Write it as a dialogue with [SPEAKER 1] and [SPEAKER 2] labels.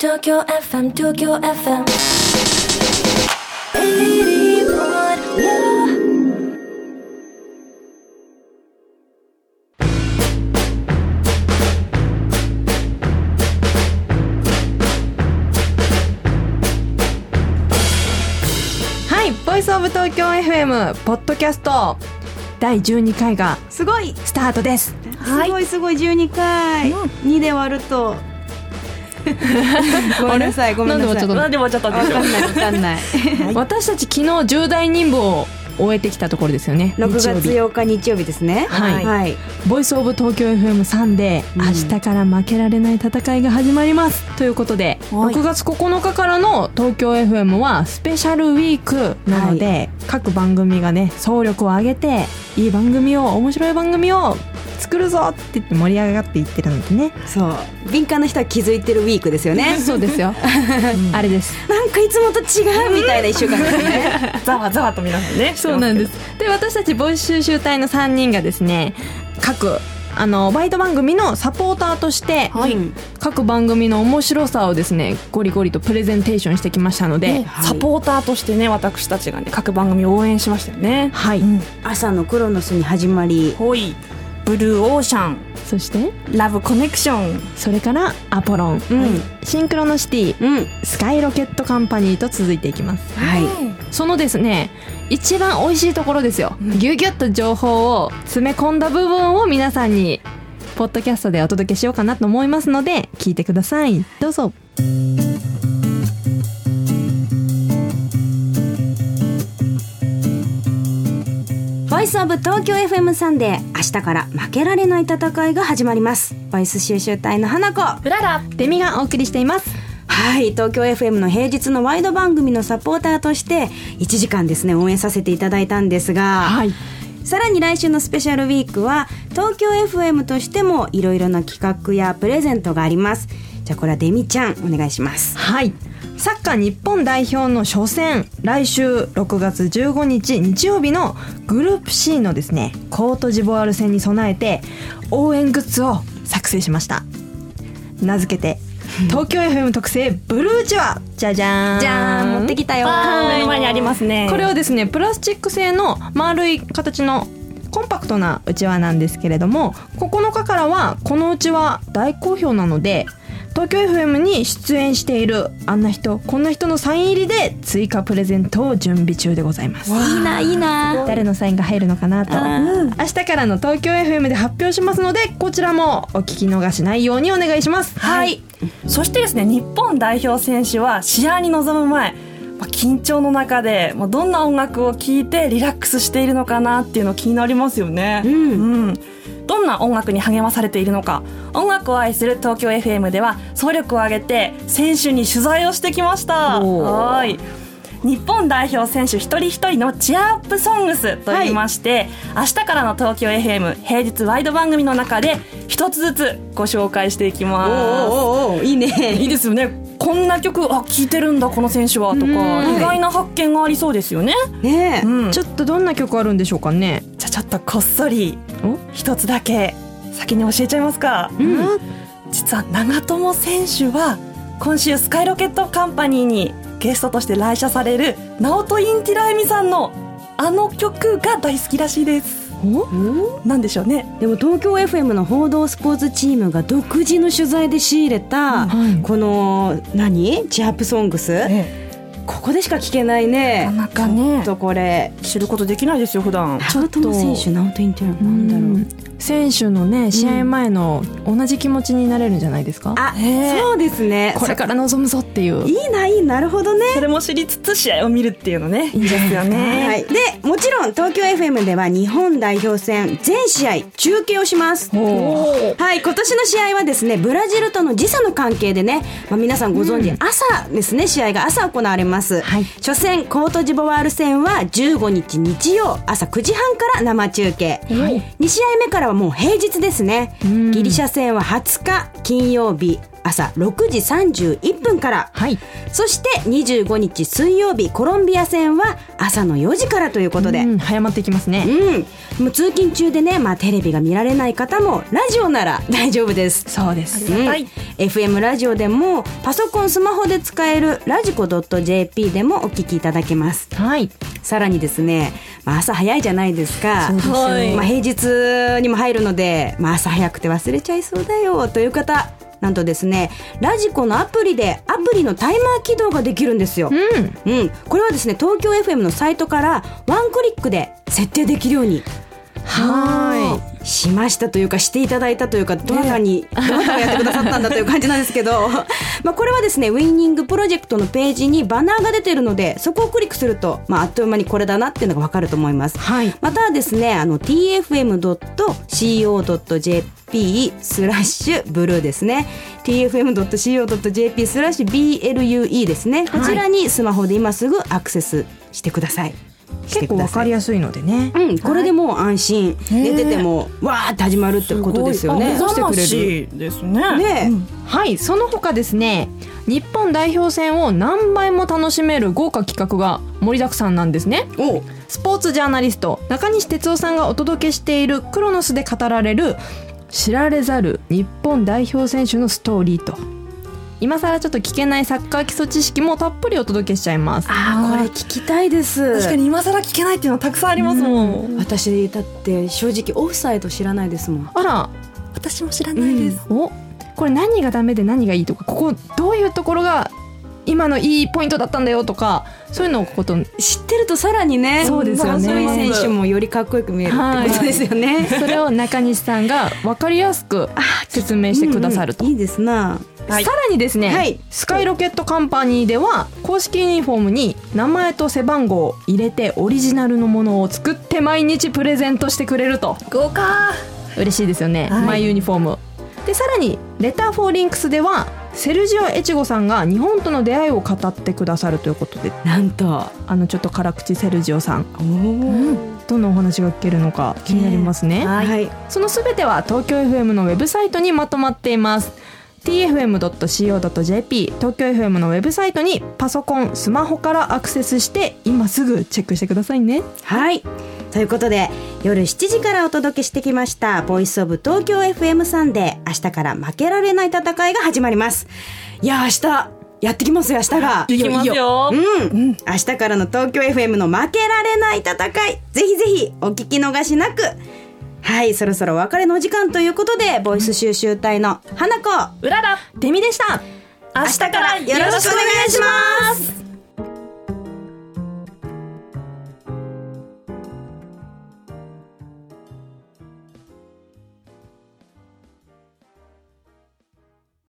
[SPEAKER 1] 東京 FM 東京 FM 81
[SPEAKER 2] はい、ボイスオブ東京 FM ポッドキャスト第12回が
[SPEAKER 3] すごい
[SPEAKER 2] スタートです。
[SPEAKER 3] すごいすごい12回、2で割ると ごめんなさいごめんなさい。
[SPEAKER 2] なんで割っちゃった
[SPEAKER 3] わかんないわかんない。
[SPEAKER 2] 私たち昨日重大任務を終えてきたところですよね。
[SPEAKER 3] 6月
[SPEAKER 2] 日曜日。
[SPEAKER 3] 8日日曜日ですね。
[SPEAKER 2] はい。
[SPEAKER 3] はい、
[SPEAKER 2] ボイスオブ東京 FM3 で、
[SPEAKER 3] うん。
[SPEAKER 2] 明日から負けられない戦いが始まります。ということで、
[SPEAKER 3] はい。
[SPEAKER 2] 6月9日からの東京 FM はスペシャルウィークなので、各番組がね総力を挙げていい番組を面白い番組を作るぞって言って盛り上がっていってるのでね。
[SPEAKER 3] そう。敏感な人は気づいてるウィークですよね。
[SPEAKER 2] そうですよ、あれです。
[SPEAKER 3] なんかいつもと違うみたいな一週間ですね。
[SPEAKER 4] ざわざわと皆さんね。
[SPEAKER 2] そうなんです。で私たちボイス収集隊の3人がですね各あのバイト番組のサポーターとして、
[SPEAKER 3] はい。
[SPEAKER 2] 各番組の面白さをですねゴリゴリとプレゼンテーションしてきましたので、
[SPEAKER 4] サポーターとしてね私たちがね各番組を応援しましたよね。
[SPEAKER 2] はい、
[SPEAKER 3] 朝のクロノスに始まり
[SPEAKER 4] ほいブルーオーシャン
[SPEAKER 2] そして？
[SPEAKER 4] ラブコネクション
[SPEAKER 2] それからアポロン、
[SPEAKER 3] うん
[SPEAKER 2] シンクロノシティ。
[SPEAKER 3] うん。
[SPEAKER 2] スカイロケットカンパニーと続いていきます。
[SPEAKER 3] はい。
[SPEAKER 2] そのですね一番美味しいところですよ、ギュギュッと情報を詰め込んだ部分を皆さんにポッドキャストでお届けしようかなと思いますので聞いてください。どうぞ
[SPEAKER 3] スオブ東京 FM サンデー。明日から負けられない戦いが始まります。ボイス収集隊の花子。
[SPEAKER 4] フララ
[SPEAKER 2] デミがお送りしています。
[SPEAKER 3] はい東京 FM の平日のワイド番組のサポーターとして1時間ですね応援させていただいたんですが、
[SPEAKER 2] はい。
[SPEAKER 3] さらに来週のスペシャルウィークは東京 FM としてもいろいろな企画やプレゼントがありますじゃあこれはデミちゃんお願いします。
[SPEAKER 2] はい。サッカー日本代表の初戦来週6月15日日曜日のグループ C のですねコートジボワール戦に備えて応援グッズを作成しました。名付けて 東京 FM 特製ブルーチワじゃじゃーん。
[SPEAKER 3] じゃーん。持ってきたよ。
[SPEAKER 4] 目の前にありますね。
[SPEAKER 2] これはですねプラスチック製の丸い形のコンパクトなうちわなんですけれども9日からはこのうちわ大好評なので東京 FM に出演しているあんな人こんな人のサイン入りで追加プレゼントを準備中でございます。
[SPEAKER 3] いいないいな。
[SPEAKER 2] 誰のサインが入るのかなと。明日からの東京 FM で発表しますのでこちらもお聞き逃しないようにお願いします。
[SPEAKER 4] はい。そしてですね日本代表選手は試合に臨む前まあ緊張の中でまあどんな音楽を聴いてリラックスしているのかなっていうの気になりますよね。
[SPEAKER 3] うん。
[SPEAKER 4] うんどんな音楽に励まされているのか。音楽を愛する東京 FM では総力を挙げて選手に取材をしてきました。はい。日本代表選手一人一人のチアアップソングスと言いまして、明日からの東京 FM 平日ワイド番組の中で一つずつご紹介していき
[SPEAKER 3] お
[SPEAKER 4] ます。
[SPEAKER 3] ーおーおーいいね。
[SPEAKER 4] いいですよね。こんな曲あ聴いてるんだこの選手はとか
[SPEAKER 2] うん。
[SPEAKER 4] 意外な発見がありそうですよね、
[SPEAKER 3] ねえ、
[SPEAKER 4] うん、
[SPEAKER 2] ちょっとどんな曲あるんでしょうかね。
[SPEAKER 4] じゃあちょっとこっそり。
[SPEAKER 2] お
[SPEAKER 4] 一つだけ先に教えちゃいますか、実は長友選手は今週スカイロケットカンパニーにゲストとして来社されるナオト・インティラエミさんのあの曲が大好きらしいです。なんでしょうね。
[SPEAKER 3] でも東京 FM の報道スポーツチームが独自の取材で仕入れた、
[SPEAKER 2] はい。
[SPEAKER 3] この何？チアップソングス、ここでしか聞けないね。
[SPEAKER 4] なかなかね。
[SPEAKER 3] ちょっとこれ
[SPEAKER 4] 知ることできないですよ普段。
[SPEAKER 3] 長友選手ナオトインテルなんだろう、
[SPEAKER 2] うん選手のね試合前の同じ気持ちになれるんじゃないですか、
[SPEAKER 3] あ、
[SPEAKER 4] へえ。
[SPEAKER 3] そうですね。
[SPEAKER 2] これから臨むぞっていう。
[SPEAKER 3] いいないいなるほどね。
[SPEAKER 4] それも知りつつ試合を見るっていうのね。いいですよね。
[SPEAKER 3] はい、でもちろん東京 FM では日本代表戦全試合中継をします。はい今年の試合はですねブラジルとの時差の関係でね、まあ、皆さんご存知、朝ですね試合が朝行われます、
[SPEAKER 2] はい。
[SPEAKER 3] 初戦コートジボワール戦は15日日曜朝9時半から生中継、2試合目からはもう平日ですね、ギリシャ戦は20日金曜日朝6時31分から。
[SPEAKER 2] はい。
[SPEAKER 3] そして25日水曜日コロンビア戦は朝の4時からということで。
[SPEAKER 2] うん早まっていきますね。
[SPEAKER 3] うん、もう通勤中でね、まあ、テレビが見られない方もラジオなら大丈夫です。
[SPEAKER 2] そうです。
[SPEAKER 3] うん。
[SPEAKER 4] はい。
[SPEAKER 3] FM ラジオでもパソコンスマホで使えるラジコ .jp でもお聞きいただけます。
[SPEAKER 2] はい。
[SPEAKER 3] さらにですね、まあ、朝早いじゃないですか。
[SPEAKER 2] そうですよ
[SPEAKER 4] はい
[SPEAKER 3] まあ、平日にも入るので、まあ、朝早くて忘れちゃいそうだよという方なんとですねラジコのアプリでアプリのタイマー起動ができるんですよ、
[SPEAKER 2] うん。
[SPEAKER 3] うん、これはですね東京 FM のサイトからワンクリックで設定できるように
[SPEAKER 2] は
[SPEAKER 3] しましたというかしていただいたというかどなたに、どなたがやってくださったんだという感じなんですけど。まあこれはですねウィーニングプロジェクトのページにバナーが出てるのでそこをクリックすると、まあ、あっという間にこれだなっていうのがわかると思います。
[SPEAKER 2] はい。
[SPEAKER 3] またはですねあの tfm.co.jp スラッシュブルーですね。tfm.co.jp スラッシュ blue ですね。こちらにスマホで今すぐアクセスしてください。
[SPEAKER 2] 結構わかりやすいのでね。
[SPEAKER 3] うん、これでもう安心、寝ててもわーって始まるってことですよね。
[SPEAKER 4] 目覚ましですね。
[SPEAKER 3] ね
[SPEAKER 2] はいその他ですね。日本代表戦を何倍も楽しめる豪華企画が盛りだくさんなんですね。
[SPEAKER 3] お。
[SPEAKER 2] スポーツジャーナリスト中西哲夫さんがお届けしているクロノスで語られる知られざる日本代表選手のストーリーと今更ちょっと聞けないサッカー基礎知識もたっぷりお届けしちゃいます。
[SPEAKER 3] あーこれ聞きたいです。
[SPEAKER 4] 確かに今更聞けないっていうのはたくさんありますもん、
[SPEAKER 3] 私だって正直オフサイド知らないですもん。
[SPEAKER 2] あら。
[SPEAKER 4] 私も知らないです、
[SPEAKER 2] お。これ何がダメで何がいいとかここどういうところが今のいいポイントだったんだよとかそういうのをこと
[SPEAKER 3] 知ってるとさらにね、
[SPEAKER 2] そうですよね。
[SPEAKER 3] 選手もよりかっこよく見えるってことですよね。
[SPEAKER 2] それを中西さんが分かりやすく説明してくださると。
[SPEAKER 3] うんうん。いいですな。
[SPEAKER 4] はい。
[SPEAKER 2] さらにですね、
[SPEAKER 3] はい。
[SPEAKER 2] スカイロケットカンパニーでは公式ユニフォームに名前と背番号を入れてオリジナルのものを作って毎日プレゼントしてくれると。
[SPEAKER 4] 豪華。
[SPEAKER 2] 嬉しいですよね、
[SPEAKER 4] はい。
[SPEAKER 2] マイユニフォーム。でさらに「レター・フォー・リンクス」ではセルジオ・エチゴさんが日本との出会いを語ってくださるということで。
[SPEAKER 3] なんと。
[SPEAKER 2] あのちょっと辛口セルジオさん。
[SPEAKER 3] おー
[SPEAKER 2] どんなお話が聞けるのか気になりますね。
[SPEAKER 3] はい。
[SPEAKER 2] そのすべては東京 FM のウェブサイトにまとまっています tfm.co.jp 東京 FM のウェブサイトにパソコンスマホからアクセスして今すぐチェックしてくださいね
[SPEAKER 3] はい。ということで、夜7時からお届けしてきました、ボイスオブ東京 FM サンデー、明日から負けられない戦いが始まります。いや、明日、やってきますよ、明日が。
[SPEAKER 4] いきますよ
[SPEAKER 3] うん。明日からの東京 FM の負けられない戦い、ぜひぜひお聞き逃しなく。はい、そろそろお別れのお時間ということで、ボイス収集隊の花子、
[SPEAKER 4] うらら。
[SPEAKER 2] デミでした。
[SPEAKER 4] 明日からよろしくお願いします